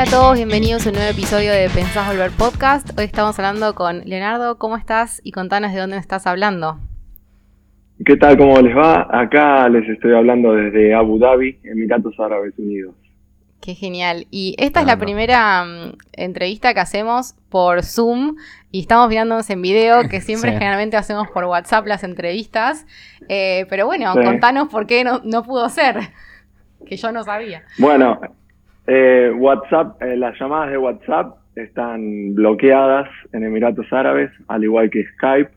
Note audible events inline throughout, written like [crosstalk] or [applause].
Hola a todos, bienvenidos a un nuevo episodio de Pensás Volver Podcast. Hoy estamos hablando con Leonardo, ¿cómo estás? Y contanos de dónde estás hablando. ¿Qué tal? ¿Cómo les va? Acá les estoy hablando desde Abu Dhabi, Emiratos Árabes Unidos. Qué genial. Y esta es la primera mm, entrevista que hacemos por Zoom y estamos viéndonos en video, que [laughs] siempre generalmente hacemos por WhatsApp las entrevistas. Eh, pero bueno, contanos por qué no, no, pudo ser, que yo no sabía. Bueno, eh, WhatsApp, eh, las llamadas de WhatsApp están bloqueadas en Emiratos Árabes, al igual que Skype.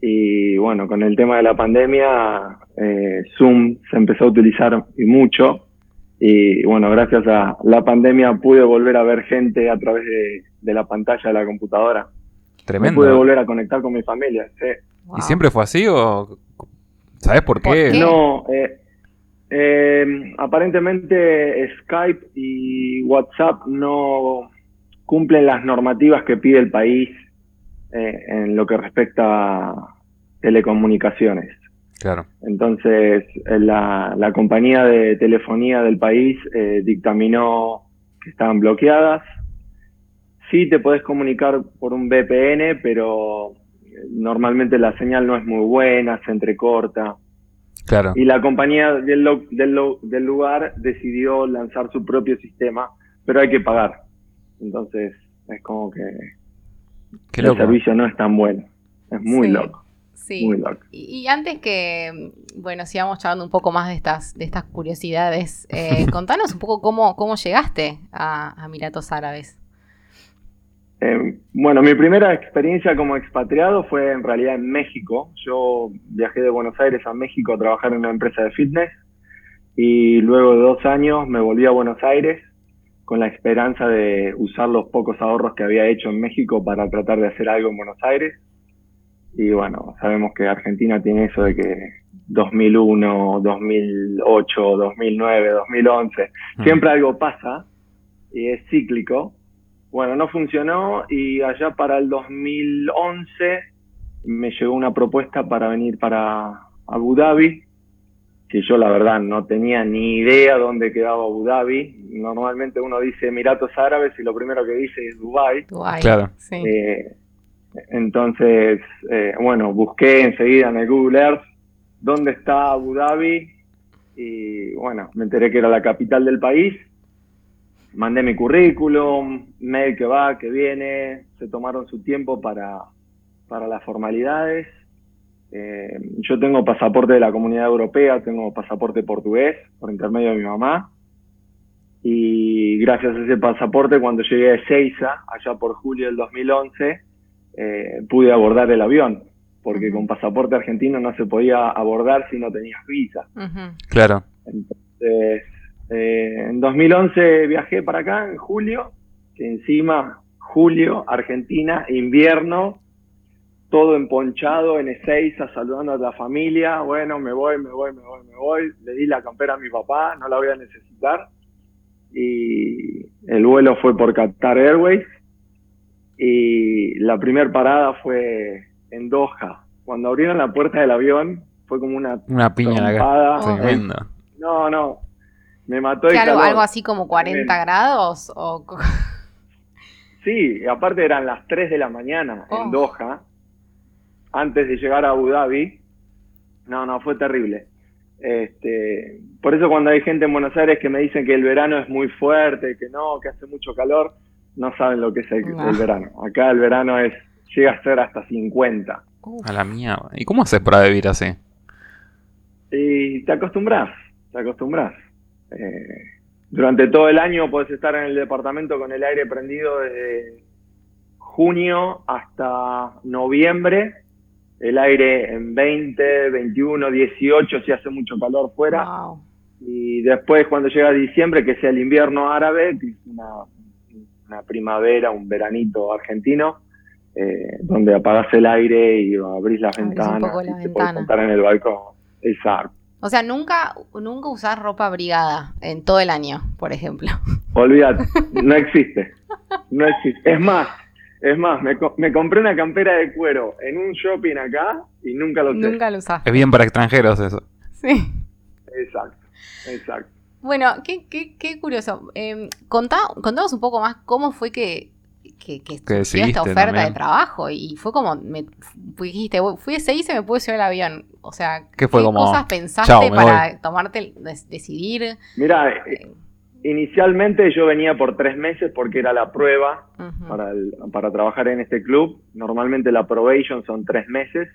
Y bueno, con el tema de la pandemia, Zoom se empezó a utilizar y mucho y bueno, gracias a la pandemia pude volver a ver gente a través de, la pantalla de la computadora. Tremendo. pude volver a conectar con mi familia. ¿Y siempre fue así o sabes por qué? No, eh, eh, aparentemente Skype y WhatsApp no cumplen las normativas que pide el país eh, en lo que respecta a telecomunicaciones. Claro. Entonces, la, la compañía de telefonía del país eh, dictaminó que estaban bloqueadas. Sí te podés comunicar por un VPN, pero normalmente la señal no es muy buena, se entrecorta. Claro. Y la compañía del, del, del lugar decidió lanzar su propio sistema, pero hay que pagar. Entonces, es como que el servicio no es tan bueno. Es muy loco. Sí. Y, antes que, bueno, sigamos charlando un poco más de estas, de estas curiosidades, eh, [laughs] contanos un poco cómo, cómo llegaste a, Emiratos Árabes. Eh, bueno, mi primera experiencia como expatriado fue en realidad en México. Yo viajé de Buenos Aires a México a trabajar en una empresa de fitness y luego de dos años me volví a Buenos Aires con la esperanza de usar los pocos ahorros que había hecho en México para tratar de hacer algo en Buenos Aires y bueno, sabemos que Argentina tiene eso de que 2001, 2008, 2009, 2011, siempre algo pasa y es cíclico. Bueno, no funcionó y allá para el 2011 me llegó una propuesta para venir para Abu Dhabi, que yo la verdad no tenía ni idea dónde quedaba Abu Dhabi. Normalmente uno dice Emiratos Árabes y lo primero que dice es Dubai. Dubai, claro. Sí. Eh, entonces, eh, bueno, busqué enseguida en el Google Earth dónde está Abu Dhabi y bueno, me enteré que era la capital del país. Mandé mi currículum, mail que va, que viene, se tomaron su tiempo para, para las formalidades. Eh, yo tengo pasaporte de la comunidad europea, tengo pasaporte portugués por intermedio de mi mamá. Y gracias a ese pasaporte, cuando llegué a Ezeiza, allá por julio del 2011, eh, pude abordar el avión, porque con pasaporte argentino no se podía abordar si no tenías visa. Claro. Entonces, eh, en 2011 viajé para acá, en julio, que encima, julio, Argentina, invierno, todo emponchado en Ezeiza, saludando a la familia, bueno, me voy, me voy, me voy, me voy, le di la campera a mi papá, no la voy a necesitar, y el vuelo fue por Qatar Airways, y la primera parada fue en Doha. Cuando abrieron la puerta del avión, fue como una, una piña la No, no. Me mató el algo, algo así como 40 grados? O... [laughs] Sí, aparte eran las 3 de la mañana en oh. Doha, antes de llegar a Abu Dhabi. No, no, fue terrible. Este, por eso cuando hay gente en Buenos Aires que me dicen que el verano es muy fuerte, que no, que hace mucho calor, no saben lo que es el, verano. Acá el verano es llega a ser hasta 50. A la mierda. ¿Y cómo haces para vivir así? Y te acostumbras, te acostumbras. Eh, durante todo el año puedes estar en el departamento con el aire prendido desde junio hasta noviembre. El aire en 20, 21, 18 si hace mucho calor fuera. Y después cuando llega diciembre, que sea el invierno árabe, que es una una primavera, un veranito argentino, eh, donde apagas el aire y abrís las ventanas y te puedes sentar en el balcón. Exacto. O sea, nunca, nunca usar ropa abrigada en todo el año, por ejemplo. Olvídate, [laughs] no existe. No existe. Es más, es más, me, me, compré una campera de cuero en un shopping acá y nunca lo usé. Nunca lo usaste. Es bien para extranjeros eso. Sí. Exacto, exacto. Bueno, qué, qué, qué curioso. Eh, contanos un poco más cómo fue que, que, que, esta oferta de trabajo y fue como, me dijiste, fui a y se me pude subir el avión. O sea, ¿qué, fue cosas pensaste para tomarte, decidir? Mira, eh, inicialmente yo venía por tres meses porque era la prueba para, para trabajar en este club. Normalmente la probation son tres meses.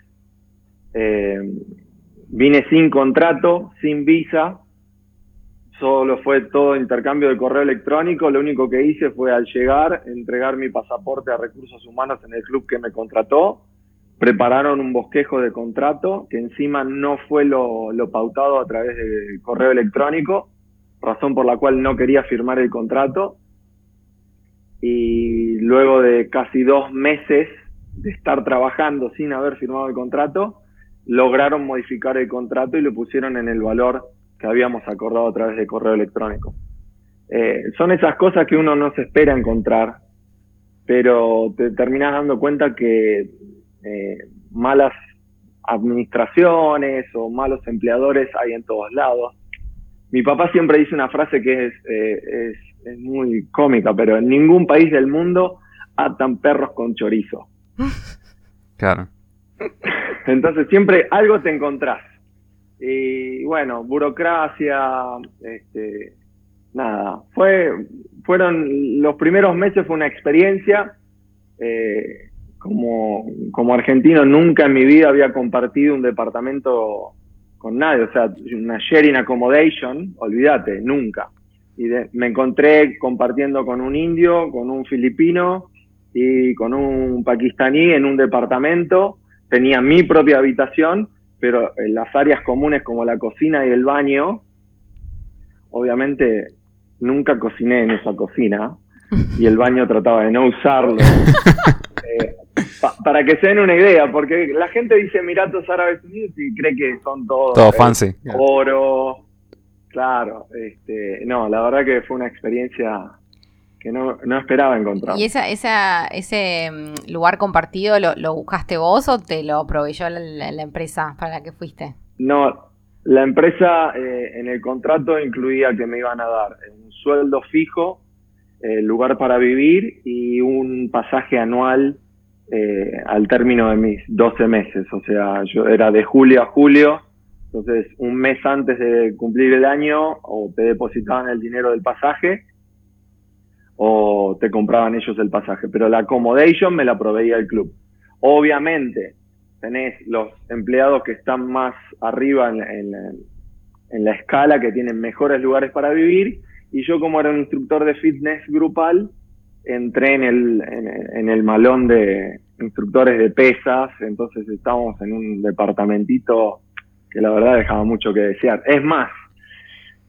Eh, vine sin contrato, sin visa, solo fue todo intercambio de correo electrónico. Lo único que hice fue al llegar entregar mi pasaporte a recursos humanos en el club que me contrató. Prepararon un bosquejo de contrato que encima no fue lo, pautado a través de correo electrónico, razón por la cual no quería firmar el contrato. Y luego de casi dos meses de estar trabajando sin haber firmado el contrato, lograron modificar el contrato y lo pusieron en el valor que habíamos acordado a través de correo electrónico. Eh, son esas cosas que uno no se espera encontrar, pero te terminas dando cuenta que eh, malas administraciones o malos empleadores hay en todos lados. Mi papá siempre dice una frase que es, eh, es, muy cómica, pero en ningún país del mundo atan perros con chorizo. Claro. Entonces siempre algo te encontrás. Y bueno, burocracia, este, nada, fue, fueron, los primeros meses fue una experiencia, eh, como, como argentino nunca en mi vida había compartido un departamento con nadie, o sea, una sharing accommodation, olvídate, nunca. Y me encontré compartiendo con un indio, con un filipino y con un pakistaní en un departamento, tenía mi propia habitación pero en las áreas comunes como la cocina y el baño, obviamente nunca cociné en esa cocina [laughs] y el baño trataba de no usarlo. [laughs] Eh, para que se den una idea, porque la gente dice Emiratos Árabes Unidos y cree que son todos todo fancy. oro. Claro, este, no, la verdad que fue una experiencia que no, esperaba encontrar. ¿Y esa, esa, ese mm, lugar compartido lo, buscaste vos o te lo proveyó la, empresa para la que fuiste? No, la empresa eh, en el contrato incluía que me iban a dar un sueldo fijo, el lugar para vivir y un pasaje anual eh, al término de mis 12 meses. O sea, yo era de julio a julio, entonces un mes antes de cumplir el año o te depositaban el dinero del pasaje o te compraban ellos el pasaje, pero la accommodation me la proveía el club. Obviamente, tenés los empleados que están más arriba en, la escala, que tienen mejores lugares para vivir, y yo como era un instructor de fitness grupal, entré en el, en, el malón de instructores de pesas, entonces estábamos en un departamentito que la verdad dejaba mucho que desear. Es más,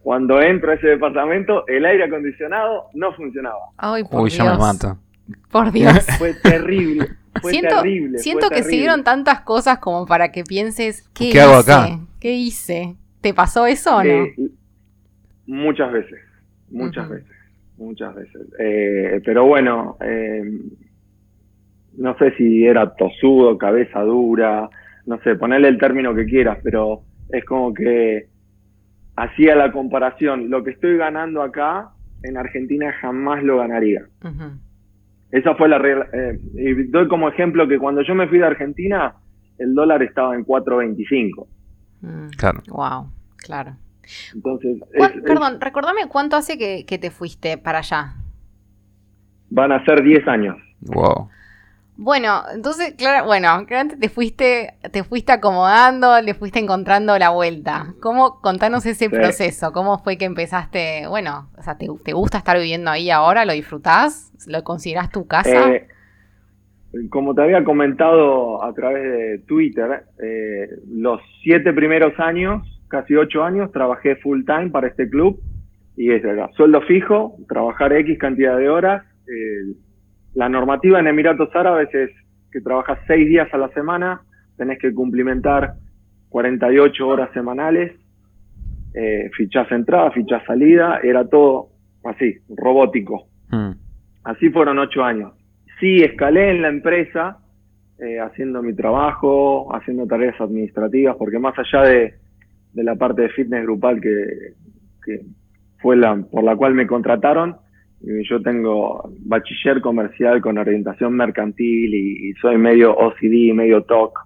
cuando entro a ese departamento, el aire acondicionado no funcionaba. Ay, por Uy, Dios. ya me mato. Por [laughs] Dios. Fue terrible. Fue siento, terrible. Siento que siguieron tantas cosas como para que pienses, ¿qué, ¿Qué hago acá? ¿Qué hice? ¿Te pasó eso o no? Eh, muchas veces, muchas veces, muchas veces. Eh, pero bueno, eh, no sé si era tosudo, cabeza dura, no sé, ponerle el término que quieras, pero es como que hacía la comparación, lo que estoy ganando acá, en Argentina jamás lo ganaría. Esa fue la regla. Eh, y doy como ejemplo que cuando yo me fui de Argentina, el dólar estaba en 4.25. Mm. Claro. Wow, claro. Entonces, perdón, recordame cuánto hace que, que, te fuiste para allá. Van a ser 10 años. Wow. Bueno, entonces, claro, bueno, claramente te fuiste, te fuiste acomodando, le fuiste encontrando la vuelta. ¿Cómo, contanos ese proceso? ¿Cómo fue que empezaste? Bueno, o sea, ¿te, gusta estar viviendo ahí ahora? ¿Lo disfrutás? ¿Lo considerás tu casa? Eh, como te había comentado a través de Twitter, eh, los siete primeros años, casi ocho años, trabajé full time para este club y es sueldo fijo, trabajar X cantidad de horas, eh, la normativa en Emiratos Árabes es que trabajas seis días a la semana, tenés que cumplimentar 48 horas semanales, eh, fichás entrada, fichás salida, era todo así, robótico. Hmm. Así fueron ocho años. Sí, escalé en la empresa, eh, haciendo mi trabajo, haciendo tareas administrativas, porque más allá de, la parte de fitness grupal que, fue la por la cual me contrataron. Yo tengo bachiller comercial con orientación mercantil y, soy medio OCD, medio TOC,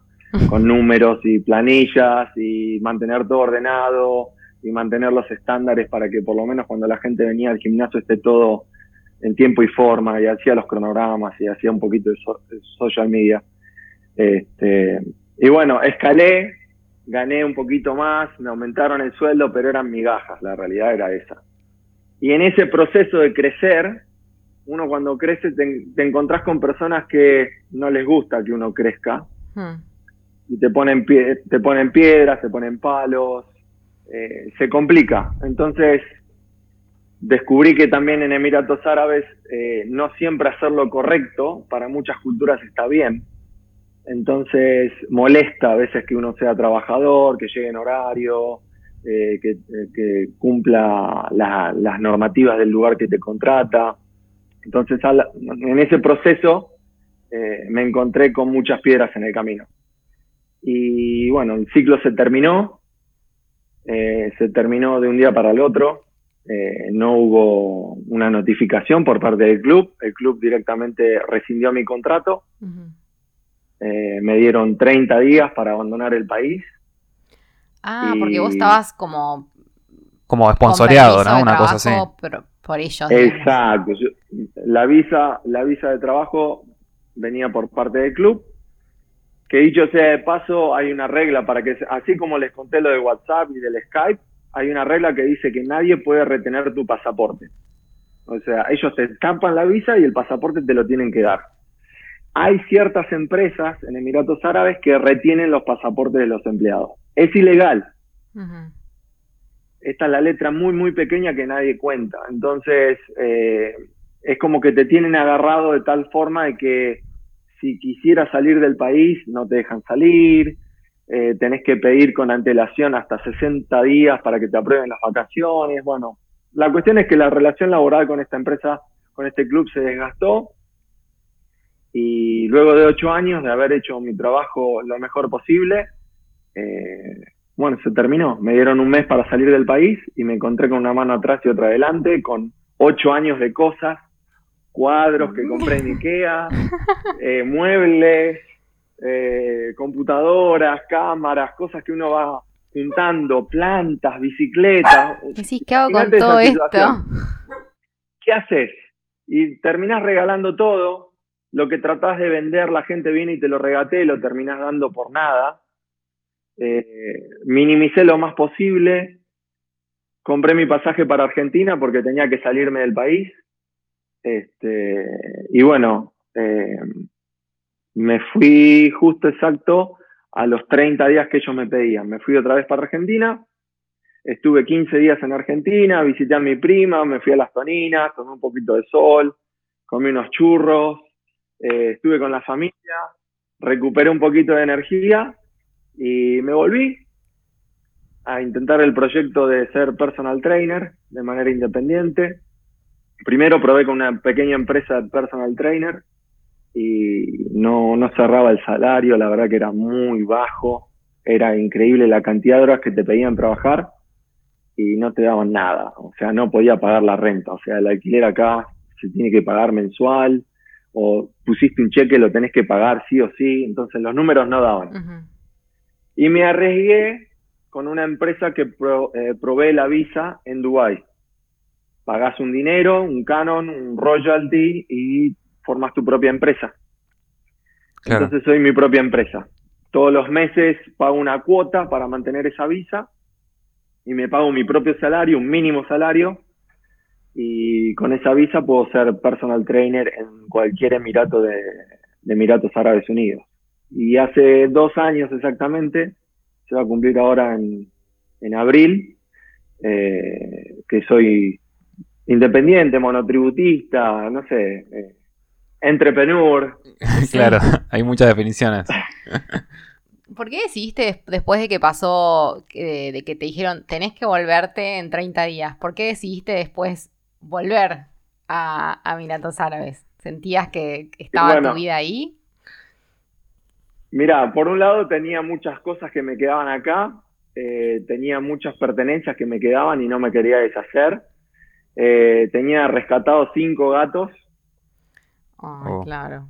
con números y planillas y mantener todo ordenado y mantener los estándares para que por lo menos cuando la gente venía al gimnasio esté todo en tiempo y forma y hacía los cronogramas y hacía un poquito de, social media. Este, y bueno, escalé, gané un poquito más, me aumentaron el sueldo, pero eran migajas, la realidad era esa. Y en ese proceso de crecer, uno cuando crece te, encontrás con personas que no les gusta que uno crezca hmm. y te ponen, pie, te ponen piedras, te ponen palos, eh, se complica. Entonces, descubrí que también en Emiratos Árabes eh, no siempre hacer lo correcto para muchas culturas está bien. Entonces molesta a veces que uno sea trabajador, que llegue en horario, eh, que, cumpla las normativas del lugar que te contrata. Entonces en ese proceso me encontré con muchas piedras en el camino. Y bueno, el ciclo se terminó, eh, se terminó de un día para el otro. Eh, no hubo una notificación por parte del club. El club directamente rescindió mi contrato. Eh, me dieron 30 días para abandonar el país. Ah, porque vos estabas como... Como esponsoreado, ¿no? Una cosa así. por ellos. Exacto. la, visa, la visa de trabajo venía por parte del club que dicho sea de paso, hay una regla para que, así como les conté lo de WhatsApp y del Skype, hay una regla que dice que nadie puede retener tu pasaporte. O sea, ellos te estampan la visa y el pasaporte te lo tienen que dar. Hay ciertas empresas en Emiratos Árabes que retienen los pasaportes de los empleados. Es ilegal. Esta es la letra muy, muy pequeña que nadie cuenta. Entonces, eh, es como que te tienen agarrado de tal forma de que si quisieras salir del país, no te dejan salir, eh, tenés que pedir con antelación hasta 60 días para que te aprueben las vacaciones. Bueno, la cuestión es que la relación laboral con esta empresa, con este club, se desgastó. Y luego de ocho años de haber hecho mi trabajo lo mejor posible, eh, bueno, se terminó. Me dieron un mes para salir del país y me encontré con una mano atrás y otra adelante, con ocho años de cosas cuadros que compré en Ikea, [laughs] eh, muebles, eh, computadoras, cámaras, cosas que uno va juntando, plantas, bicicletas. ¿qué hago con todo esto? ¿Qué haces? Y terminás regalando todo, lo que tratás de vender, la gente viene y te lo regaté, lo terminás dando por nada. Minimicé lo más posible, compré mi pasaje para Argentina porque tenía que salirme del país. Este, y bueno, eh, me fui justo exacto a los 30 días que ellos me pedían. Me fui otra vez para Argentina, estuve 15 días en Argentina, visité a mi prima, me fui a las toninas, tomé un poquito de sol, comí unos churros, eh, estuve con la familia, recuperé un poquito de energía y me volví a intentar el proyecto de ser personal trainer de manera independiente primero probé con una pequeña empresa de personal trainer y no, no cerraba el salario, la verdad que era muy bajo, era increíble la cantidad de horas que te pedían trabajar y no te daban nada, o sea, no podía pagar la renta, o sea, el alquiler acá se tiene que pagar mensual o pusiste un cheque, lo tenés que pagar sí o sí, entonces los números no daban. Y me arriesgué con una empresa que eh, provee la visa en Dubái pagas un dinero, un canon, un royalty y formas tu propia empresa. Entonces soy mi propia empresa. Todos los meses pago una cuota para mantener esa visa y me pago mi propio salario, un mínimo salario, y con esa visa puedo ser personal trainer en cualquier emirato de, Emiratos Árabes Unidos. Y hace dos años exactamente, se va a cumplir ahora en, abril, eh, que soy independiente, monotributista, no sé, eh, entrepreneur. [laughs] claro, [laughs] hay muchas definiciones. [laughs] ¿Por qué decidiste después de que pasó, de, que te dijeron, tenés que volverte en 30 días? ¿Por qué decidiste después volver a, a Emiratos Árabes? ¿Sentías que estaba tu vida ahí? Mira, por un lado tenía muchas cosas que me quedaban acá, eh, tenía muchas pertenencias que me quedaban y no me quería deshacer. eh, tenía rescatado cinco gatos. Ay, Oh. claro.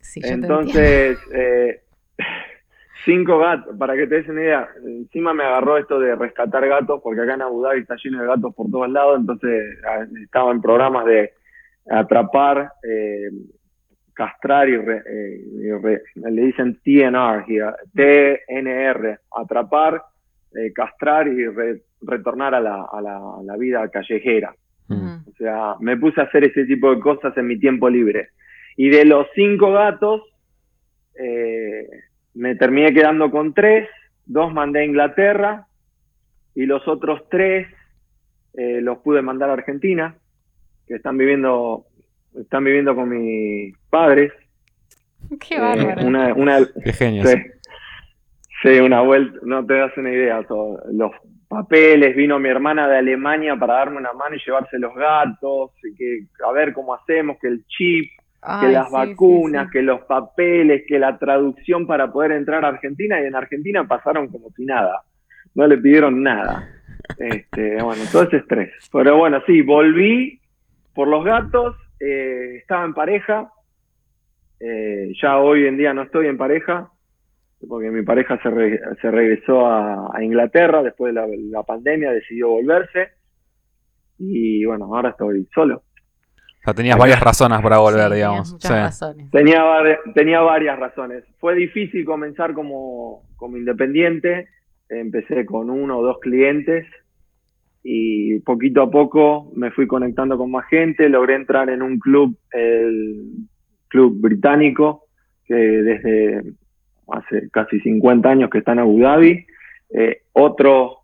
Sí, Entonces, eh, [laughs] cinco gatos, para que te des una idea, encima me agarró esto de rescatar gatos, porque acá en Abu Dhabi está lleno de gatos por todos lados, entonces ah, estaba en programas de atrapar, eh, castrar y, re- eh, y re- le dicen TNR, TNR, atrapar, eh, castrar y re- retornar a la, a, la, a la vida callejera. O sea, me puse a hacer ese tipo de cosas en mi tiempo libre. Y de los cinco gatos, eh, me terminé quedando con tres, dos mandé a Inglaterra y los otros tres eh, los pude mandar a Argentina, que están viviendo, están viviendo con mis padres. [laughs] Qué Eh, bárbaro. una, una, Qué genio. Sí. Sí, una vuelta, no te das una idea. todo. Los papeles, vino mi hermana de Alemania para darme una mano y llevarse los gatos, y que a ver cómo hacemos, que el chip, que las sí, vacunas, sí, sí. que los papeles, que la traducción para poder entrar a Argentina, y en Argentina pasaron como si nada. No le pidieron nada. [laughs] Este, bueno, todo ese estrés. Pero bueno, sí, volví por los gatos, eh, estaba en pareja, eh, ya hoy en día no estoy en pareja, porque mi pareja se, re- se regresó a, a Inglaterra después de la, la pandemia, decidió volverse, y bueno, ahora estoy solo. O sea, tenías varias razones para volver, Sí, digamos. tenías muchas Sí. razones. Tenía, tenía varias razones. Fue difícil comenzar como, como independiente. Empecé con uno o dos clientes y poquito a poco me fui conectando con más gente. Logré entrar en un club, el club británico, que desde hace casi 50 años que está en Abu Dhabi. Eh, otro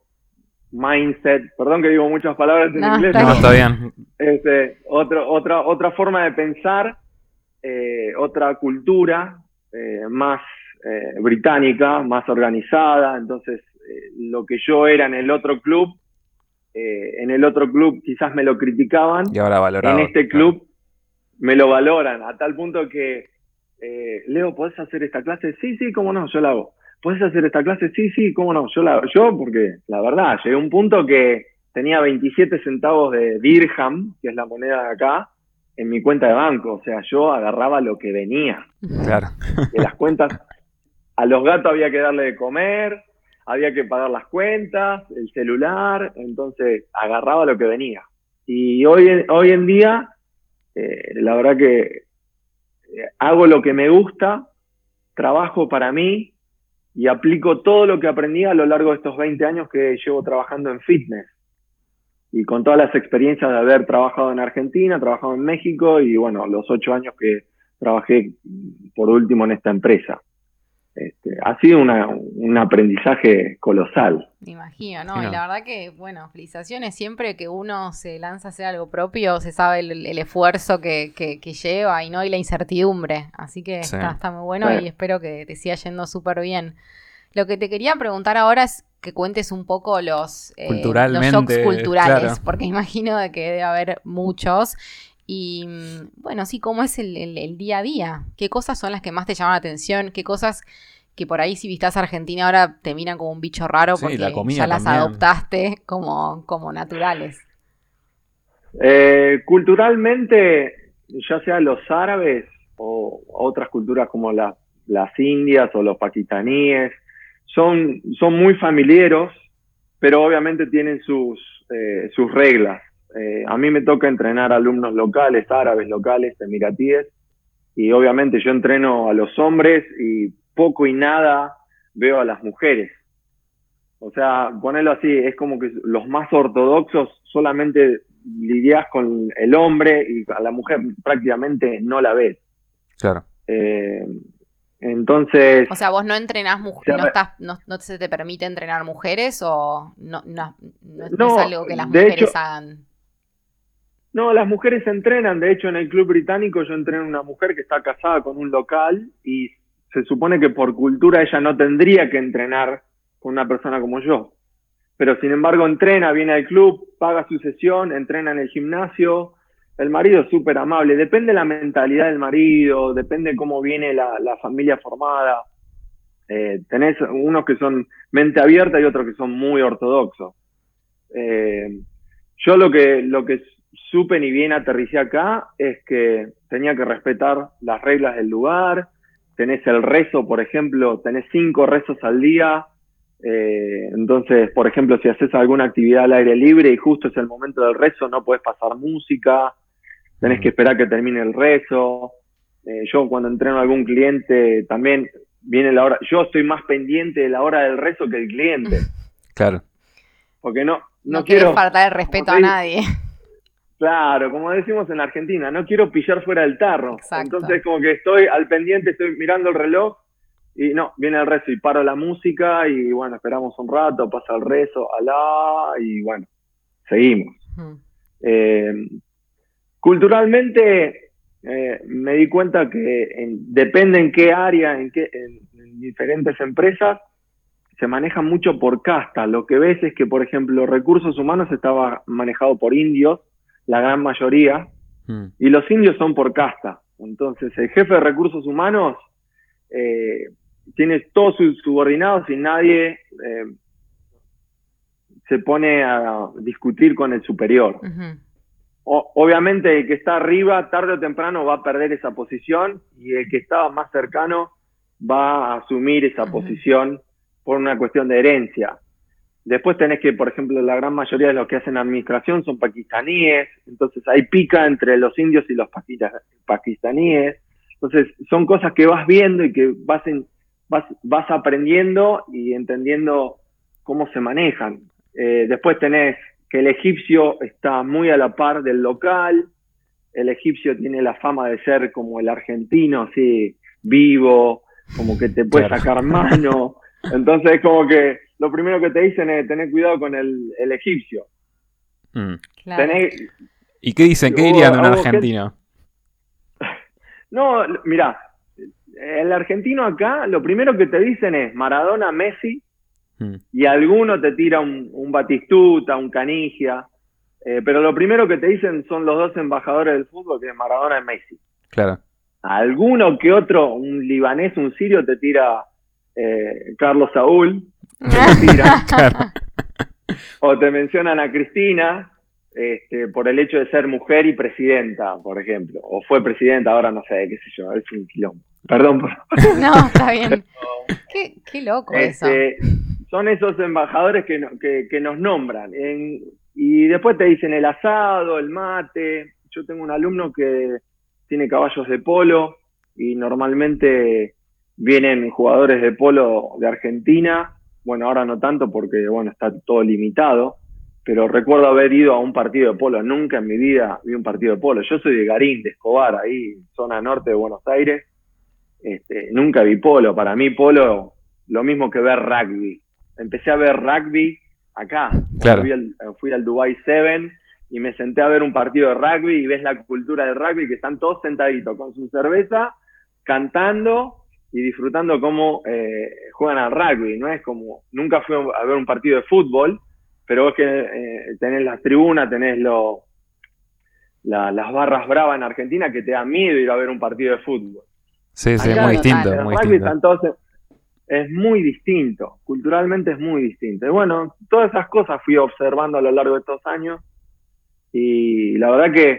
mindset, perdón que digo muchas palabras en No, inglés, está No, pero- está bien. este, otro, otra, otra forma de pensar, eh, otra cultura eh, más eh, británica, más organizada. Entonces, lo que yo era en el otro club, eh, en el otro club quizás me lo criticaban, Y ahora valorado. en este club me lo valoran, a tal punto que, eh, Leo, ¿podés hacer esta clase? Sí, sí, cómo no, yo la hago. ¿Puedes hacer esta clase? Sí, sí, cómo no, yo la hago. Yo, porque la verdad, llegué a un punto que tenía 27 centavos de dirham, que es la moneda de acá, en mi cuenta de banco. O sea, yo agarraba lo que venía Claro. de las cuentas. A los gatos había que darle de comer, había que pagar las cuentas, el celular, entonces agarraba lo que venía. Y hoy, en- hoy en día, eh, la verdad que eh, hago lo que me gusta, trabajo para mí y aplico todo lo que aprendí a lo largo de estos 20 años que llevo trabajando en fitness. Y con todas las experiencias de haber trabajado en Argentina, trabajado en México y bueno, los ocho años que trabajé por último en esta empresa. Este, ha sido una- un aprendizaje colosal. Me imagino, ¿no? Sí, Y la verdad que, bueno, felicitaciones. Siempre que uno se lanza a hacer algo propio, se sabe el, el esfuerzo que, que- que lleva y no y la incertidumbre. Así que Sí. está, está muy bueno Sí. y espero que te siga yendo súper bien. Lo que te quería preguntar ahora es que cuentes un poco los, eh, los shocks culturales, claro. porque [laughs] imagino de que debe haber muchos. Y mm, bueno, sí, ¿cómo es el, el- el día a día? ¿Qué cosas son las que más te llaman la atención? ¿Qué cosas que por ahí si visitas Argentina ahora te miran como un bicho raro Sí, porque la ya las también. adoptaste como, como naturales? Eh, culturalmente, ya sea los árabes o otras culturas como la- las indias o los pakistaníes, son, son muy familiares, pero obviamente tienen sus, eh, sus reglas. Eh, a mí me toca entrenar alumnos locales, árabes locales, emiratíes, y obviamente yo entreno a los hombres y poco y nada veo a las mujeres. O sea, ponerlo así, es como que los más ortodoxos solamente lidias con el hombre y a la mujer prácticamente no la ves. Claro. Eh, entonces, O sea, vos no entrenás mujeres, no, estás, no, no se te permite entrenar mujeres o no, no, no- es algo que las mujeres hecho- hagan. No, las mujeres entrenan. De hecho, en el club británico yo entreno a una mujer que está casada con un local y se supone que por cultura ella no tendría que entrenar con una persona como yo. Pero sin embargo entrena, viene al club, paga su sesión, entrena en el gimnasio. El marido es súper amable. Depende de la mentalidad del marido, depende cómo viene la, la familia formada. Eh, tenés unos que son mente abierta y otros que son muy ortodoxos. Eh, yo lo que, lo que supe ni bien aterricé acá es que tenía que respetar las reglas del lugar, tenés el rezo, por ejemplo, tenés cinco rezos al día, eh, entonces, por ejemplo, si haces alguna actividad al aire libre y justo es el momento del rezo, no puedes pasar música, tenés que esperar que termine el rezo. Eh, yo cuando entreno a algún cliente también viene la hora, yo estoy más pendiente de la hora del rezo que el cliente. [laughs] Claro. Porque no, no, No, quiero... faltar el respeto a nadie. Claro, como decimos en Argentina, no quiero pillar fuera del tarro. Exacto. Entonces como que estoy al pendiente, estoy mirando el reloj y no, viene el rezo y paro la música y bueno, esperamos un rato, pasa el rezo, alá y bueno, seguimos. Eh, culturalmente eh, me di cuenta que en- depende en qué área, en, qué, en, en diferentes empresas, se maneja mucho por casta. Lo que ves es que, por ejemplo, recursos humanos estaba manejado por indios, la gran mayoría, Mm. y los indios son por casta. Entonces, el jefe de recursos humanos eh, tiene todos sus subordinados y nadie eh, se pone a discutir con el superior. O- obviamente el que está arriba tarde o temprano va a perder esa posición y el que estaba más cercano va a asumir esa posición por una cuestión de herencia. Después tenés que, por ejemplo, la gran mayoría de los que hacen administración son pakistaníes, entonces hay pica entre los indios y los pakistaníes. Entonces son cosas que vas viendo y que vas, en- vas, vas aprendiendo y entendiendo cómo se manejan. Eh, después tenés que el egipcio está muy a la par del local, el egipcio tiene la fama de ser como el argentino, así vivo, como que te puede Claro. sacar mano. [laughs] Entonces, como que lo primero que te dicen es tener cuidado con el, el egipcio. Mm. Claro. Tenés- ¿Y qué dicen? ¿Qué dirían de un argentino? [laughs] No, mira, el argentino acá, lo primero que te dicen es Maradona, Messi, Mm. y alguno te tira un, un Batistuta, un Canigia, eh, pero lo primero que te dicen son los dos embajadores del fútbol, que es Maradona y Messi. Claro. Alguno que otro, un libanés, un sirio, te tira eh, Carlos Saúl, [laughs] [laughs] Claro. o te mencionan a Cristina este, por el hecho de ser mujer y presidenta, por ejemplo, o fue presidenta, ahora no sé, qué sé yo, es un quilombo. Perdón por... [laughs] No, está bien. Qué, qué loco eso. Este, son esos embajadores que, no- que, que nos nombran. En- y después te dicen el asado, el mate. Yo tengo un alumno que tiene caballos de polo y normalmente vienen jugadores de polo de Argentina. Bueno, ahora no tanto porque bueno, está todo limitado. Pero recuerdo haber ido a un partido de polo. Nunca en mi vida vi un partido de polo. Yo soy de Garín, de Escobar, ahí, zona norte de Buenos Aires. Este, nunca vi polo. Para mí polo, lo mismo que ver rugby. Empecé a ver rugby acá. Claro. Fui al, fui al Dubai Seven y me senté a ver un partido de rugby y ves la cultura del rugby que están todos sentaditos con su cerveza, cantando y disfrutando cómo eh, juegan al rugby. No es como, nunca fui a ver un partido de fútbol, pero es que eh, tenés las tribunas, tenés lo, la- las barras bravas en Argentina que te da miedo ir a ver un partido de fútbol. Sí, sí, es muy en distinto, el muy rugby distinto. están todos en- es muy distinto, culturalmente es muy distinto. Y bueno, todas esas cosas fui observando a lo largo de estos años y la verdad que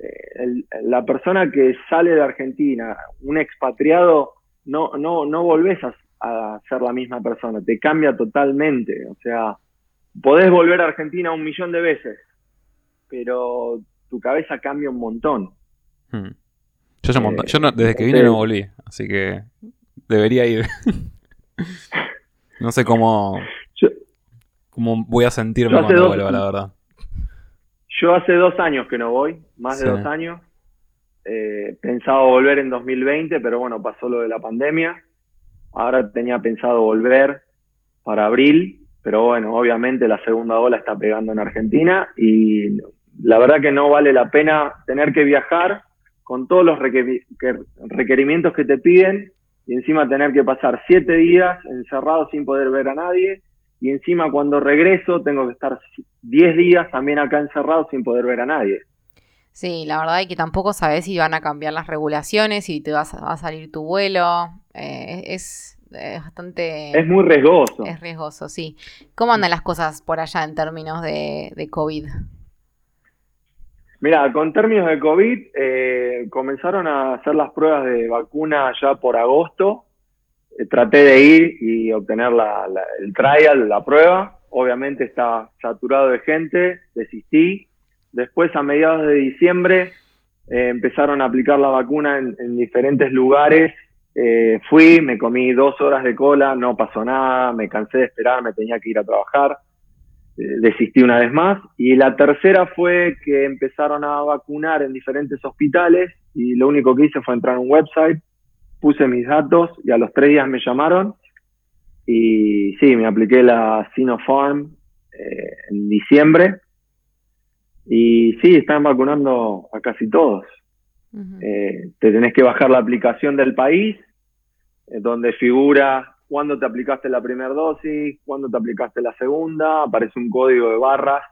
eh, el- la persona que sale de Argentina, un expatriado, no, no, no volvés a, a ser la misma persona, te cambia totalmente. O sea, podés volver a Argentina un millón de veces, pero tu cabeza cambia un montón. Mm. Yo, ya un montón- Eh, yo no- desde que vine no volví, así que debería ir. [laughs] no sé cómo, Yo, cómo voy a sentirme cuando dos- vuelva, la verdad. Yo hace dos años que no voy, más de dos años. Eh, pensaba volver en 2020, pero bueno, pasó lo de la pandemia. Ahora tenía pensado volver para abril, pero bueno, obviamente la segunda ola está pegando en Argentina y la verdad que no vale la pena tener que viajar con todos los requeri- que- requerimientos que te piden y encima tener que pasar siete días encerrado sin poder ver a nadie y encima cuando regreso tengo que estar 10 días también acá encerrado sin poder ver a nadie. Sí, la verdad es que tampoco sabes si van a cambiar las regulaciones, si te vas a, va a salir tu vuelo. Eh, es, es bastante... Es muy riesgoso. es riesgoso, sí. ¿Cómo andan las cosas por allá en términos de, de COVID? Mira, con términos de COVID, eh, comenzaron a hacer las pruebas de vacuna ya por agosto. Eh, traté de ir y obtener el trial, la prueba. Obviamente está saturado de gente, desistí. Después, a mediados de diciembre, eh, empezaron a aplicar la vacuna en, diferentes lugares. fui, me comí dos horas de cola, no pasó nada, me cansé de esperar, me tenía que ir a trabajar desistí una vez más. Y la tercera fue que empezaron a vacunar en diferentes hospitales y lo único que hice fue entrar a un website, puse mis datos y a los tres días me llamaron. Y sí, me apliqué la Sinopharm eh, en diciembre. Y sí, están vacunando a casi todos. Eh, te tenés que bajar la aplicación del país, eh, donde figura cuándo te aplicaste la primera dosis, cuándo te aplicaste la segunda, aparece un código de barras,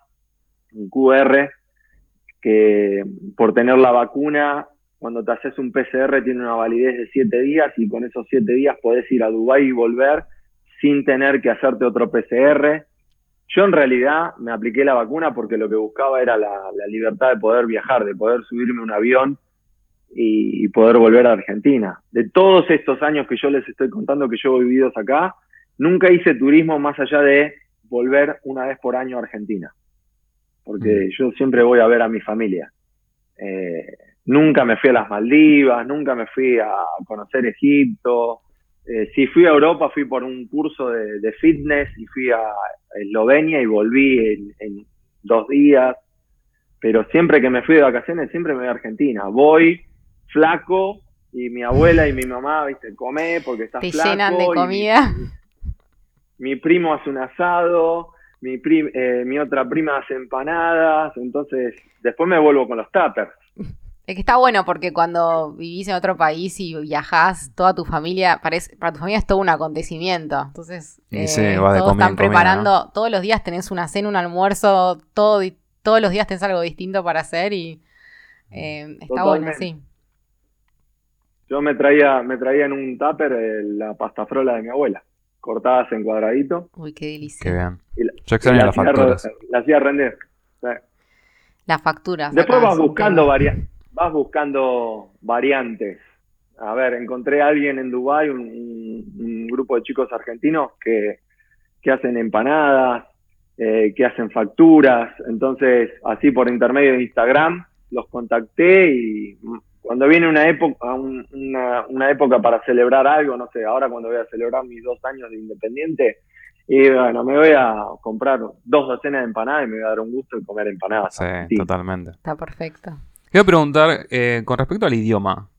un QR, que por tener la vacuna, cuando te haces un PCR tiene una validez de siete días y con esos siete días podés ir a Dubái y volver sin tener que hacerte otro PCR. Yo en realidad me apliqué la vacuna porque lo que buscaba era la, la libertad de poder viajar, de poder subirme a un avión y, poder volver a Argentina. De todos estos años que yo les estoy contando que yo he vivido acá, nunca hice turismo más allá de volver una vez por año a Argentina, porque mm. yo siempre voy a ver a mi familia. Eh, nunca me fui a las Maldivas, nunca me fui a conocer Egipto. Eh, si fui a Europa, fui por un curso de, fitness y fui a Eslovenia y volví en, en, dos días. Pero siempre que me fui de vacaciones, siempre me voy a Argentina. Voy, flaco y mi abuela y mi mamá, viste, come porque estás Te flaco. llenan de comida. [laughs] Mi, primo hace un asado, mi, eh, mi otra prima hace empanadas, entonces después me vuelvo con los tuppers. Es que está bueno porque cuando vivís en otro país y viajás, toda tu familia, parece, para tu familia es todo un acontecimiento. Entonces, eh, todos están preparando, todos los días tenés una cena, un almuerzo, todo, todos los días tenés algo distinto para hacer y eh, está bueno, sí. Yo me traía, me traía en un tupper eh, la pasta frola de mi abuela, cortadas en cuadradito. Uy, qué delicia. Qué bien. Yo extraño las facturas. La hacía render. Las facturas. Después vas buscando, vas buscando variantes. A ver, encontré a alguien en Dubái, un, grupo de chicos argentinos que, que hacen empanadas, eh, que hacen facturas. Entonces, así por intermedio de Instagram, los contacté y cuando viene una época, una, época para celebrar algo, no sé, ahora cuando voy a celebrar mis dos años de independiente, y bueno, me voy a comprar dos docenas de empanadas y me voy a dar un gusto de comer empanadas. Sí, totalmente. Está perfecto. Quiero preguntar, eh, con respecto al idioma,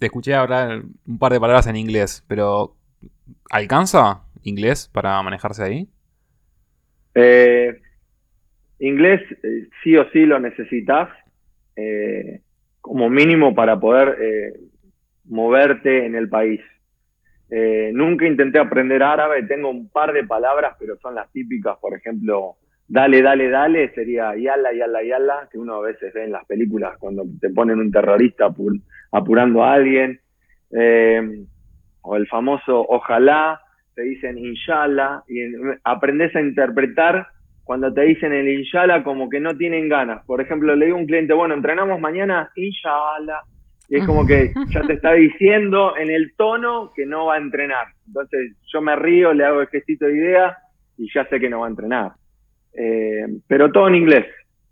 te escuché hablar un par de palabras en inglés, pero ¿alcanza inglés para manejarse ahí? Eh, inglés eh, sí o sí lo necesitas. Eh, como mínimo para poder moverte en el país. Nunca intenté aprender árabe, tengo un par de palabras, pero son las típicas, por ejemplo, dale, dale, dale, sería yala, yala, yala, que uno a veces ve en las películas cuando te ponen un terrorista apurando a alguien, eh, o el famoso ojalá, te dicen inshallah, y aprendes a interpretar cuando te dicen el inshallah como que no tienen ganas. Por ejemplo, le digo a un cliente, bueno, entrenamos mañana, inshallah. Y es como que ya te está diciendo en el tono que no va a entrenar. Entonces yo me río, le hago el gestito de idea y ya sé que no va a entrenar. Eh, pero todo en inglés.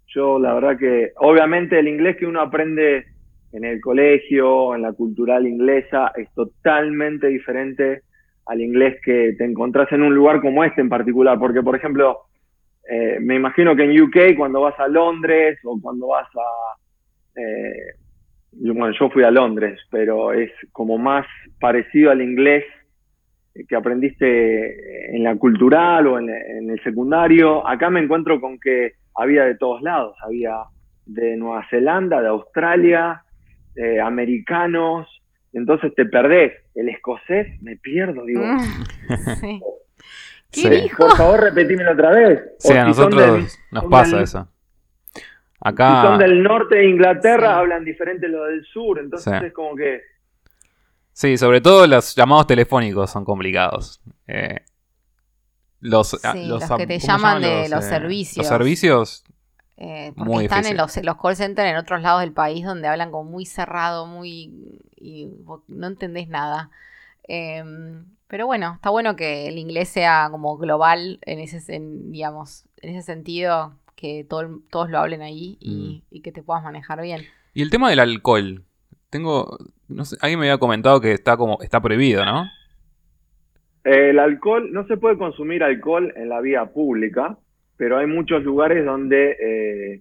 Yo la verdad que, obviamente el inglés que uno aprende en el colegio, en la cultural inglesa, es totalmente diferente al inglés que te encontrás en un lugar como este en particular. Porque, por ejemplo, eh, me imagino que en UK cuando vas a Londres o cuando vas a... Eh, bueno, yo fui a Londres, pero es como más parecido al inglés que aprendiste en la cultural o en, el secundario. Acá me encuentro con que había de todos lados, había de Nueva Zelanda, de Australia, eh, americanos, entonces te perdés. El escocés, me pierdo, digo. [laughs] sí. Por favor, repetímelo otra vez. Sí, a nosotros nos pasa eso. Acá... Si son del norte de Inglaterra, hablan diferente lo del sur, entonces es como que... Sí, sobre todo los llamados telefónicos son complicados. Eh, los, los, que te llaman de los, eh, servicios. Los servicios Eh, porque están en los, los call centers en otros lados del país donde hablan como muy cerrado, muy... y no entendés nada. Em, pero bueno, está bueno que el inglés sea como global en ese, digamos, en ese sentido, que todos lo hablen ahí y, mm. y, que te puedas manejar bien. Y el tema del alcohol. Tengo, no sé, alguien me había comentado que está como, está prohibido, ¿no? El alcohol, no se puede consumir alcohol en la vía pública, pero hay muchos lugares donde eh,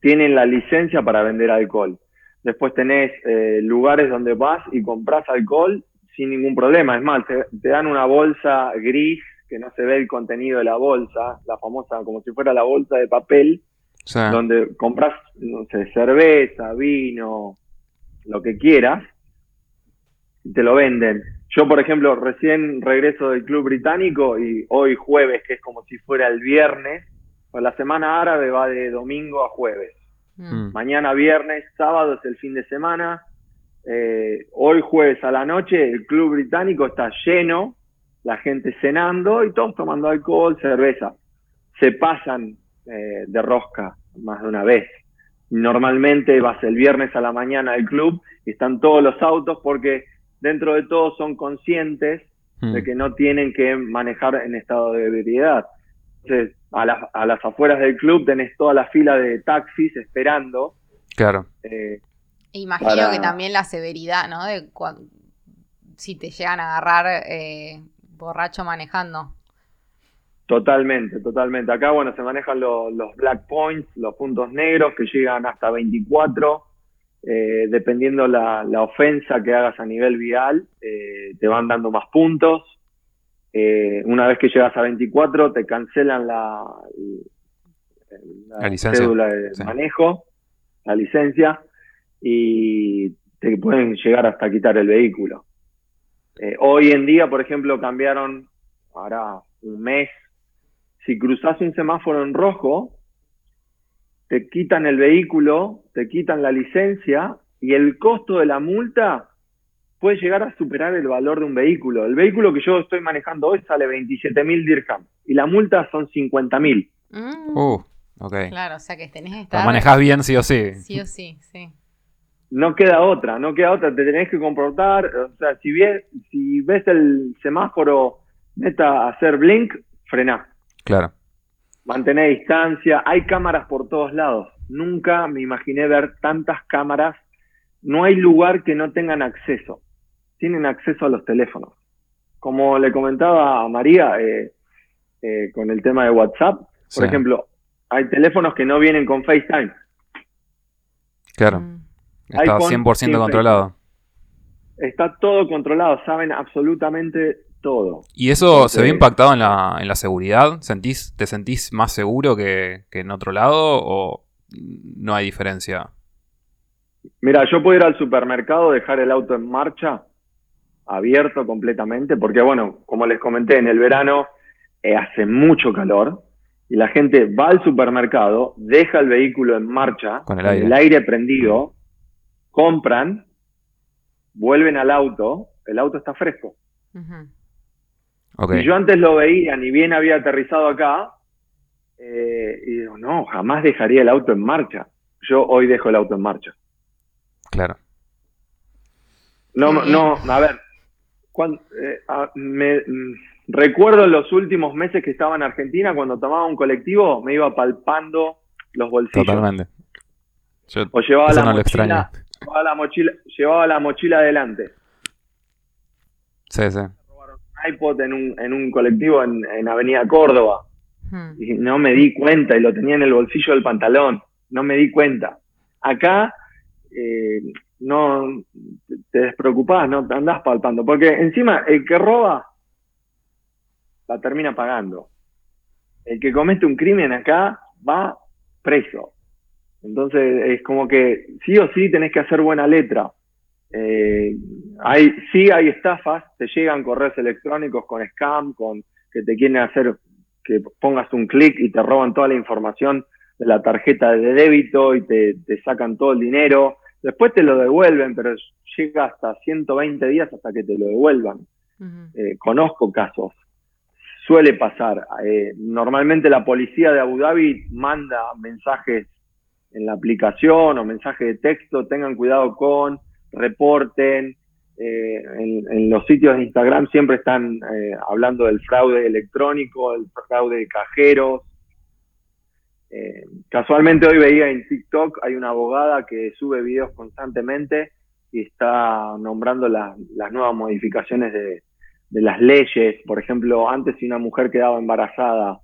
tienen la licencia para vender alcohol. Después tenés eh, lugares donde vas y compras alcohol sin ningún problema. Es más, te, dan una bolsa gris que no se ve el contenido de la bolsa, la famosa, como si fuera la bolsa de papel, donde compras, no sé, cerveza, vino, lo que quieras, y te lo venden. Yo, por ejemplo, recién regreso del club británico y hoy jueves, que es como si fuera el viernes, pues la semana árabe va de domingo a jueves. Mm. Mañana viernes, sábado es el fin de semana. Eh, hoy jueves a la noche el club británico está lleno, la gente cenando y todos tomando alcohol, cerveza. Se pasan eh, de rosca más de una vez. Normalmente vas el viernes a la mañana al club y están todos los autos porque dentro de todo son conscientes de hmm. que no tienen que manejar en estado de ebriedad. Entonces, a, las afueras del club tenés toda la fila de taxis esperando. Claro. Eh, Imagino que también la severidad, ¿no? De si te llegan a agarrar eh, borracho manejando. Totalmente, totalmente. Acá, bueno, se manejan los black points, los puntos negros que llegan hasta 24. Eh, dependiendo la, la, ofensa que hagas a nivel vial, eh, te van dando más puntos. Eh, una vez que llegas a 24, te cancelan la, la, cédula de manejo, la licencia, y te pueden llegar hasta quitar el vehículo. hoy en día, por ejemplo, cambiaron, ahora un mes, si cruzas un semáforo en rojo, te quitan el vehículo, te quitan la licencia y el costo de la multa puede llegar a superar el valor de un vehículo. El vehículo que yo estoy manejando hoy sale 27 mil dirham y la multa son 50 mil. Mm. Uh, claro, o sea que tenés que estar... manejas bien sí o sí. Sí o sí, sí. No queda otra, no queda otra, te tenés que comportar, o sea, si, ves, si ves el semáforo neta hacer blink, frená. Claro. Mantener distancia, hay cámaras por todos lados. Nunca me imaginé ver tantas cámaras. No hay lugar que no tengan acceso. Tienen acceso a los teléfonos. Como le comentaba a María eh, eh, con el tema de WhatsApp, por ejemplo, hay teléfonos que no vienen con FaceTime. Claro. Mm. Está 100% controlado. Está todo controlado, saben absolutamente todo. ¿Y eso se ve impactado en la, en la seguridad? ¿Sentís, ¿Te sentís más seguro que, en otro lado o no hay diferencia? Mira, yo puedo ir al supermercado, dejar el auto en marcha, abierto completamente, porque bueno, como les comenté, en el verano eh, hace mucho calor y la gente va al supermercado, deja el vehículo en marcha, con el aire, el aire prendido, compran, vuelven al auto, el auto está fresco. Y yo antes lo veía, ni bien había aterrizado acá, eh, y digo, no, jamás dejaría el auto en marcha. Yo hoy dejo el auto en marcha. Claro. No, no, a ver, cuando, eh, me, mm, recuerdo los últimos meses que estaba en Argentina, cuando tomaba un colectivo, me iba palpando los bolsillos. Totalmente. o llevaba la, mochila, llevaba la mochila, llevaba la mochila adelante. Sí, sí iPod en un, en un colectivo en, Avenida Córdoba. Hmm. Y no me di cuenta y lo tenía en el bolsillo del pantalón. No me di cuenta. Acá eh, no te despreocupás, no te andás palpando. Porque encima el que roba la termina pagando. El que comete un crimen acá va preso. Entonces es como que sí o sí tenés que hacer buena letra. Eh, hay, sí hay estafas, te llegan correos electrónicos con scam, con que te quieren hacer que pongas un clic y te roban toda la información de la tarjeta de débito y te, sacan todo el dinero. Después te lo devuelven, pero llega hasta 120 días hasta que te lo devuelvan. Eh, conozco casos. suele pasar. Eh, normalmente la policía de Abu Dhabi manda mensajes en la aplicación o mensajes de texto, tengan cuidado con, reporten. Eh, en, los sitios de Instagram siempre están eh, hablando del fraude electrónico, el fraude de cajeros. casualmente hoy veía en TikTok, hay una abogada que sube videos constantemente y está nombrando las nuevas modificaciones de, de las leyes. Por ejemplo, antes si una mujer quedaba embarazada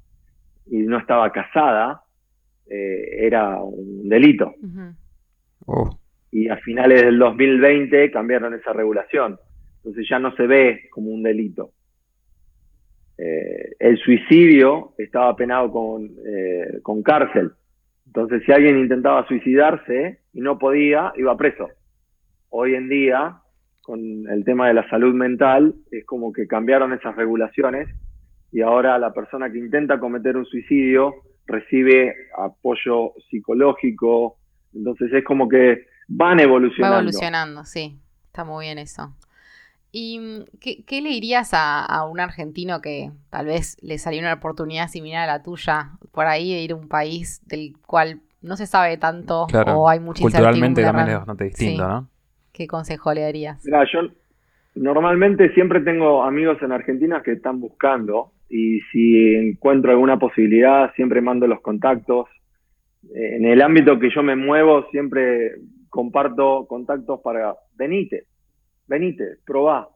y no estaba casada, eh, era un delito. Oh. Y a finales del 2020 cambiaron esa regulación. Entonces ya no se ve como un delito. Eh, el suicidio estaba penado con, eh, con cárcel. Entonces si alguien intentaba suicidarse y no podía, iba preso. Hoy en día con el tema de la salud mental, es como que cambiaron esas regulaciones y ahora la persona que intenta cometer un suicidio recibe apoyo psicológico, entonces es como que van evolucionando. Va evolucionando, sí, está muy bien eso. ¿Y mm, qué, le dirías a, un argentino que tal vez le salió una oportunidad similar a la tuya, por ahí de ir a un país del cual no se sabe tanto o hay mucha Culturalmente también es bastante distinto, ¿no? ¿Qué consejo le darías? Mira, yo normalmente siempre tengo amigos en Argentina que están buscando y si encuentro alguna posibilidad siempre mando los contactos. En el ámbito que yo me muevo siempre comparto contactos para venite, venite, probá.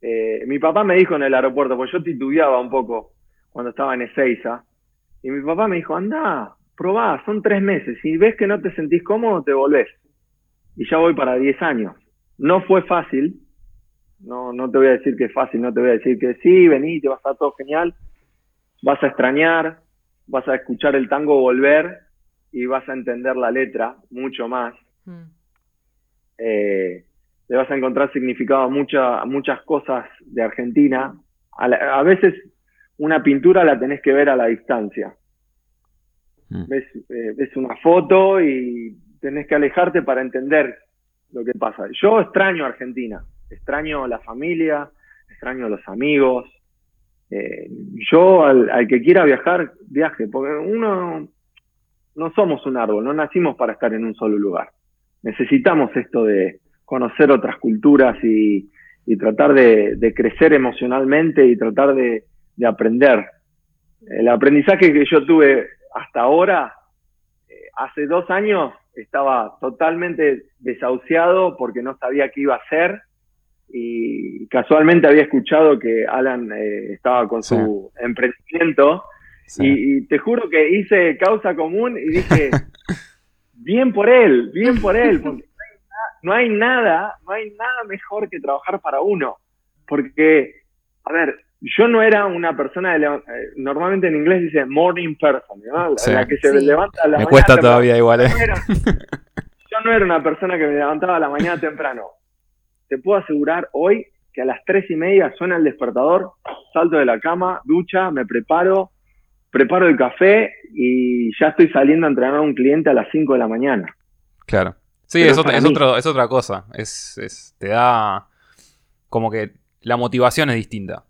Eh, mi papá me dijo en el aeropuerto, pues yo titubeaba un poco cuando estaba en Ezeiza, y mi papá me dijo, anda, probá, son tres meses, si ves que no te sentís cómodo, te volvés y ya voy para 10 años. No fue fácil, no, no te voy a decir que es fácil, no te voy a decir que sí, vení, te va a estar todo genial, vas a extrañar, vas a escuchar el tango volver y vas a entender la letra mucho más. Mm. Eh, te vas a encontrar significado a, muchas cosas de Argentina. A, veces una pintura la tenés que ver a la distancia. Mm. Ves, eh, ves una foto y tenés que alejarte para entender lo que pasa. Yo extraño Argentina, extraño la familia, extraño los amigos. Eh, yo al, que quiera viajar, viaje, porque uno no somos un árbol, no nacimos para estar en un solo lugar. Necesitamos esto de conocer otras culturas y, tratar de, crecer emocionalmente y tratar de aprender. El aprendizaje que yo tuve hasta ahora, eh, hace dos años, estaba totalmente desahuciado porque no sabía qué iba a hacer y casualmente había escuchado que Alan eh, estaba con su emprendimiento y, te juro que hice causa común y dije, [laughs] bien por él, bien por él, [laughs] porque no hay nada, no hay nada mejor que trabajar para uno, porque, a ver, yo no era una persona, de, eh, normalmente en inglés dice morning person, la que se levanta a la me cuesta todavía igual, ¿eh? yo no era una persona que me levantaba a la mañana temprano. Te puedo asegurar hoy que a las tres y media suena el despertador, salto de la cama, ducha, me preparo, preparo el café y ya estoy saliendo a entrenar a un cliente a las 5 de la mañana. Claro. Sí, es, otra, es, es, otra cosa. Es, te da como que la motivación es distinta.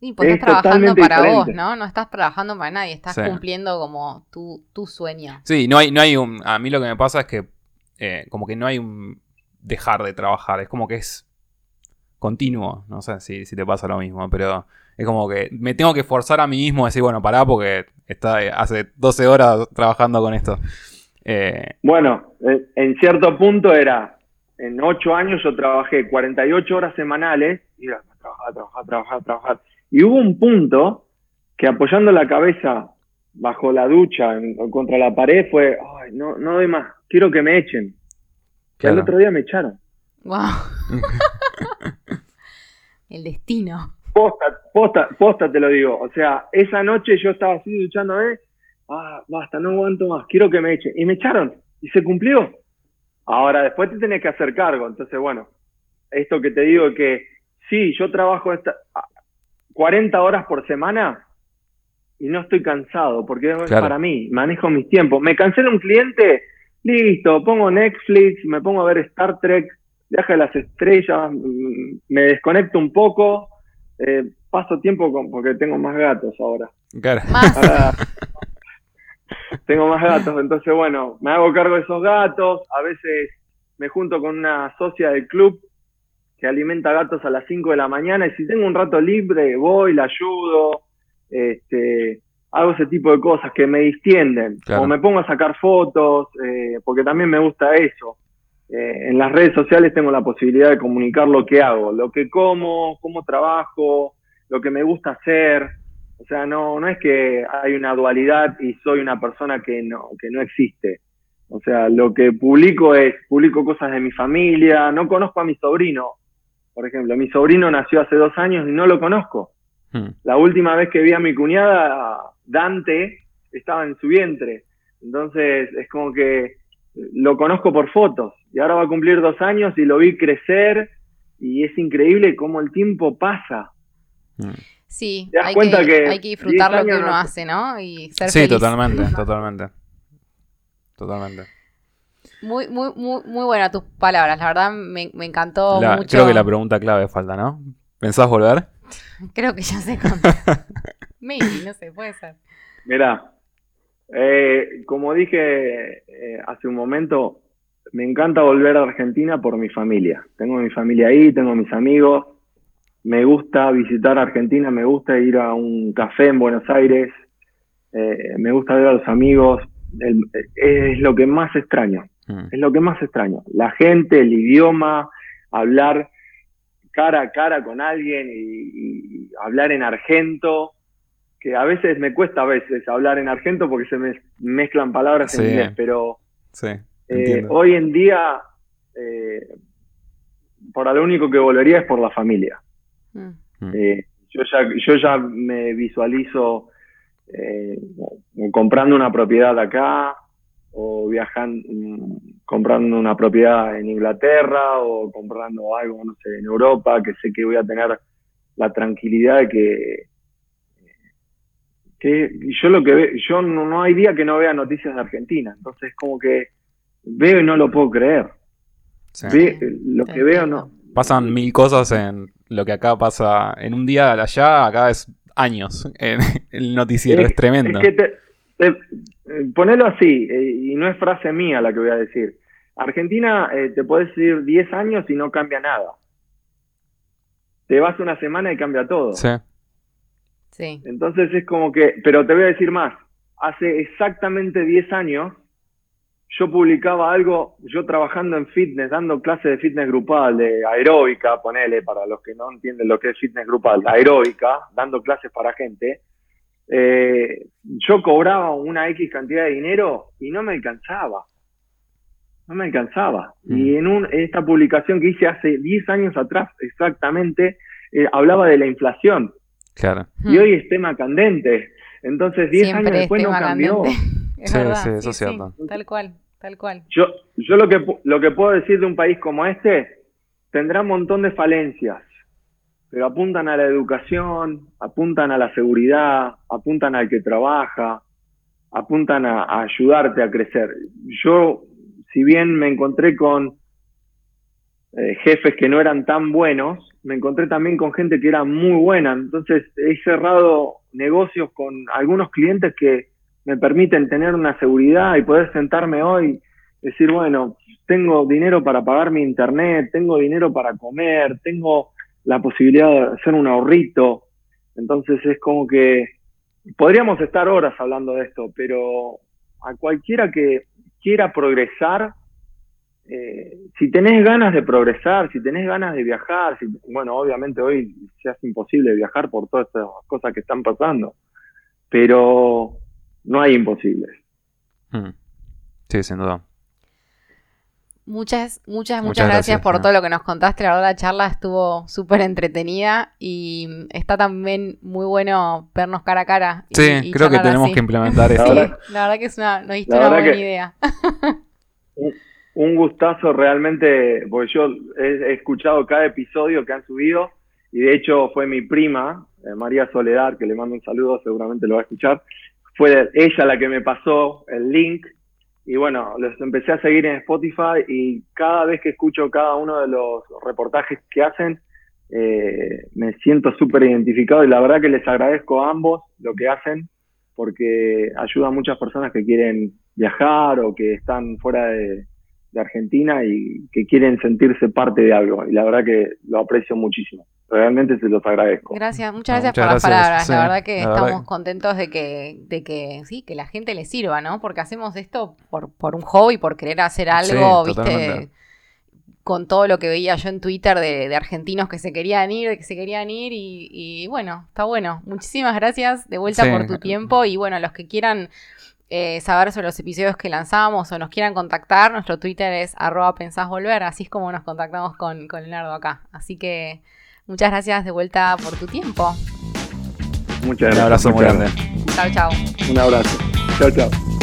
Sí, porque estás trabajando para vos, ¿no? No estás trabajando para nadie, estás cumpliendo como tu, tu, sueño. Sí, no hay, no hay un. A mí lo que me pasa es que eh, como que no hay un dejar de trabajar, es como que es continuo, no sé si, si te pasa lo mismo, pero es como que me tengo que forzar a mí mismo a decir, bueno, pará porque está hace 12 horas trabajando con esto. Eh, bueno, eh, en cierto punto era, en 8 años yo trabajé 48 horas semanales, y a trabajar, trabajar, trabajar, trabajar. Y hubo un punto que apoyando la cabeza bajo la ducha contra la pared fue, ay, no, no doy más, quiero que me echen. Que el otro día me echaron. Wow. [laughs] [laughs] el destino. Posta, posta, posta te lo digo. O sea, esa noche yo estaba así duchándome, ah, basta, no aguanto más, quiero que me echen. Y me echaron, y se cumplió. Ahora, después te tenés que hacer cargo. Entonces, bueno, esto que te digo que sí, yo trabajo esta, 40 horas por semana y no estoy cansado porque es para mí, manejo mis tiempos. Me cancelo un cliente, listo, pongo Netflix, me pongo a ver Star Trek, viaje a las estrellas, mm, me desconecto un poco, eh, paso tiempo con, porque tengo más gatos ahora. Claro. [laughs] tengo más gatos, entonces bueno, me hago cargo de esos gatos, a veces me junto con una socia del club que alimenta gatos a las 5 de la mañana y si tengo un rato libre voy, la ayudo, este, hago ese tipo de cosas que me distienden o me pongo a sacar fotos, eh, porque también me gusta eso. Eh, en las redes sociales tengo la posibilidad de comunicar lo que hago, lo que como, cómo trabajo, lo que me gusta hacer. O sea, no, no es que hay una dualidad y soy una persona que no, que no existe. O sea, lo que publico es, publico cosas de mi familia, no conozco a mi sobrino, por ejemplo, mi sobrino nació hace dos años y no lo conozco. Hmm. La última vez que vi a mi cuñada, Dante, estaba en su vientre. Entonces es como que lo conozco por fotos y ahora va a cumplir dos años y lo vi crecer y es increíble cómo el tiempo pasa. Hmm. Sí, hay, que, hay que disfrutar lo que uno hace, ¿no? Y ser sí, totalmente, totalmente. Totalmente. Muy, muy, muy, muy buena tus palabras, la verdad me, encantó mucho. Creo que la pregunta clave falta, ¿no? ¿Pensás volver? [laughs] Creo que ya sé contar. [laughs] Maybe, no sé, puede ser. Mira, eh, como dije eh, hace un momento, me encanta volver a Argentina por mi familia. Tengo mi familia ahí, tengo mis amigos. Me gusta visitar Argentina, me gusta ir a un café en Buenos Aires. Eh, me gusta ver a los amigos. es lo que más extraño. Mm. Es lo que más extraño. La gente, el idioma, hablar cara a cara con alguien y, hablar en argento, que a veces me cuesta a veces hablar en argento porque se me mezclan palabras en inglés, pero eh, hoy en día, eh, por lo único que volvería es por la familia. Mm. Eh, yo, ya, yo ya me visualizo comprando una propiedad acá, o viajando, comprando una propiedad en Inglaterra o comprando algo, no sé, en Europa, que sé que voy a tener la tranquilidad de que, que yo lo que veo, yo no, hay día que no vea noticias de Argentina, entonces como que veo y no lo puedo creer. lo que veo no. Pasan mil cosas en lo que acá pasa en un día allá, acá es años. [laughs] En el noticiero es, tremendo. Es que eh, ponelo así, eh, y no es frase mía la que voy a decir. Argentina eh, te puedes decir 10 años y no cambia nada. Te vas una semana y cambia todo. Sí. Sí. Entonces es como que, pero te voy a decir más, hace exactamente 10 años yo publicaba algo, yo trabajando en fitness, dando clases de fitness grupal, de aeróbica, ponele, para los que no entienden lo que es fitness grupal, aeróbica, dando clases para gente, eh, yo cobraba una X cantidad de dinero y no me alcanzaba. No me alcanzaba. Y mm. en un, esta publicación que hice hace 10 años atrás, exactamente, eh, hablaba de la inflación. Claro. Y hoy es tema candente. Entonces, 10 años después no cambió. [laughs] sí, sí, eso es cierto. tal cual, Yo, yo lo, que, lo que puedo decir de un país como este, tendrá un montón de falencias pero apuntan a la educación, apuntan a la seguridad, apuntan al que trabaja, apuntan a, ayudarte a crecer. Yo, si bien me encontré con eh, jefes que no eran tan buenos, me encontré también con gente que era muy buena. Entonces he cerrado negocios con algunos clientes que me permiten tener una seguridad y poder sentarme hoy, decir, bueno, tengo dinero para pagar mi internet, tengo dinero para comer, tengo la posibilidad de hacer un ahorrito. Entonces es como que podríamos estar horas hablando de esto, pero a cualquiera que quiera progresar, eh, si tenés ganas de progresar, si tenés ganas de viajar, si, bueno, obviamente hoy se hace imposible viajar por todas estas cosas que están pasando, pero no hay imposibles. Hmm. Sí, sin duda. Muchas, muchas, muchas, gracias, por todo lo que nos contaste. La verdad, la charla estuvo súper entretenida y está también muy bueno vernos cara a cara. sí, creo que tenemos que implementar [laughs] eso. Sí, la verdad que es una, una buena idea. [laughs] Un, gustazo realmente, porque yo he, escuchado cada episodio que han subido y de hecho fue mi prima, eh, María Soledad, que le mando un saludo, seguramente lo va a escuchar. Fue ella la que me pasó el link. Y bueno, los empecé a seguir en Spotify y cada vez que escucho cada uno de los reportajes que hacen, eh, me siento súper identificado y la verdad que les agradezco a ambos lo que hacen porque ayuda a muchas personas que quieren viajar o que están fuera de, Argentina y que quieren sentirse parte de algo. Y la verdad que lo aprecio muchísimo. Realmente se los agradezco. Gracias, muchas gracias por las palabras. la verdad que estamos contentos de que, de que sí, que la gente le sirva, ¿no? Porque hacemos esto por, por un hobby, por querer hacer algo, ¿viste? con todo lo que veía yo en Twitter de, argentinos que se querían ir, de que se querían ir y, bueno, está bueno. Muchísimas gracias de vuelta por tu tiempo y bueno, los que quieran eh, saber sobre los episodios que lanzamos o nos quieran contactar, nuestro Twitter es arroba pensásvolver, así es como nos contactamos con, con Leonardo acá. Así que muchas gracias de vuelta por tu tiempo. Muchas gracias. Un abrazo muy grande. Chao, chao. Un abrazo. Chao, chao.